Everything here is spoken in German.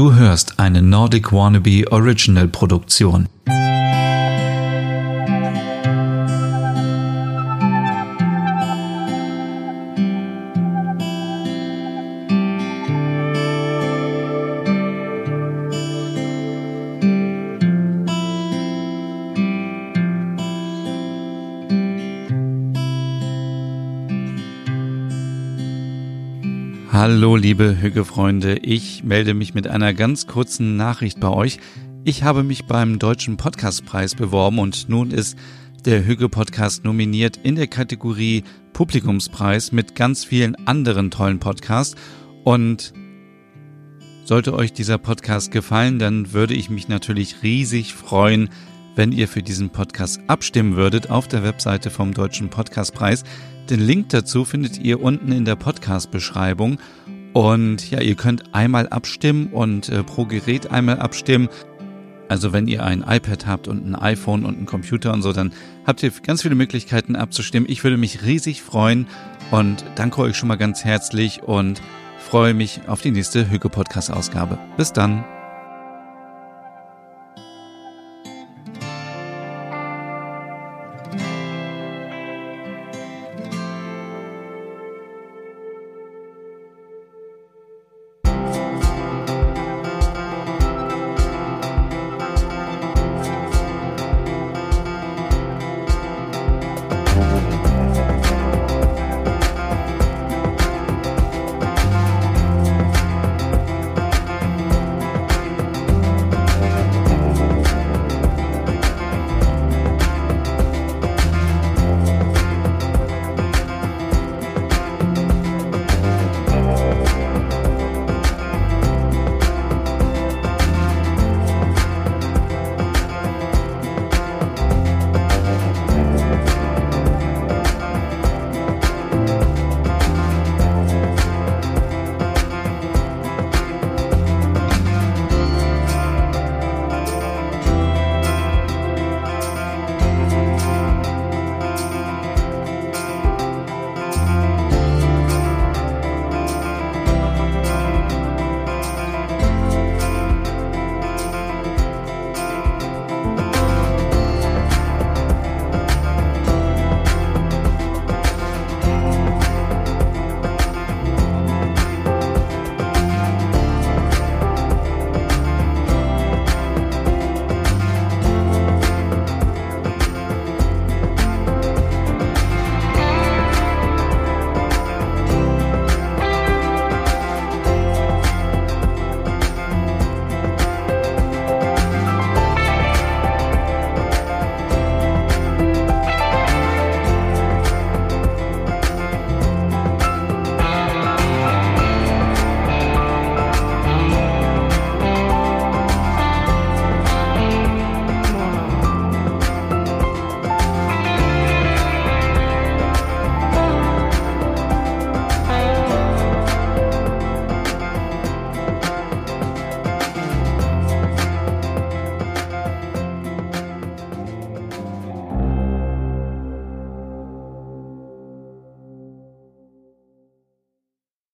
Du hörst eine Nordic Wannabe Original Produktion. Hallo liebe Hügge-Freunde, ich melde mich mit einer ganz kurzen Nachricht bei euch. Ich habe mich beim Deutschen Podcastpreis beworben und nun ist der Hügge-Podcast nominiert in der Kategorie Publikumspreis mit ganz vielen anderen tollen Podcasts. Und sollte euch dieser Podcast gefallen, dann würde ich mich natürlich riesig freuen, wenn ihr für diesen Podcast abstimmen würdet auf der Webseite vom Deutschen Podcastpreis. Den Link dazu findet ihr unten in der Podcast-Beschreibung. Und ja, ihr könnt einmal abstimmen und äh, pro Gerät einmal abstimmen. Also wenn ihr ein iPad habt und ein iPhone und einen Computer und so, dann habt ihr ganz viele Möglichkeiten abzustimmen. Ich würde mich riesig freuen und danke euch schon mal ganz herzlich und freue mich auf die nächste Hücke Podcast Ausgabe. Bis dann.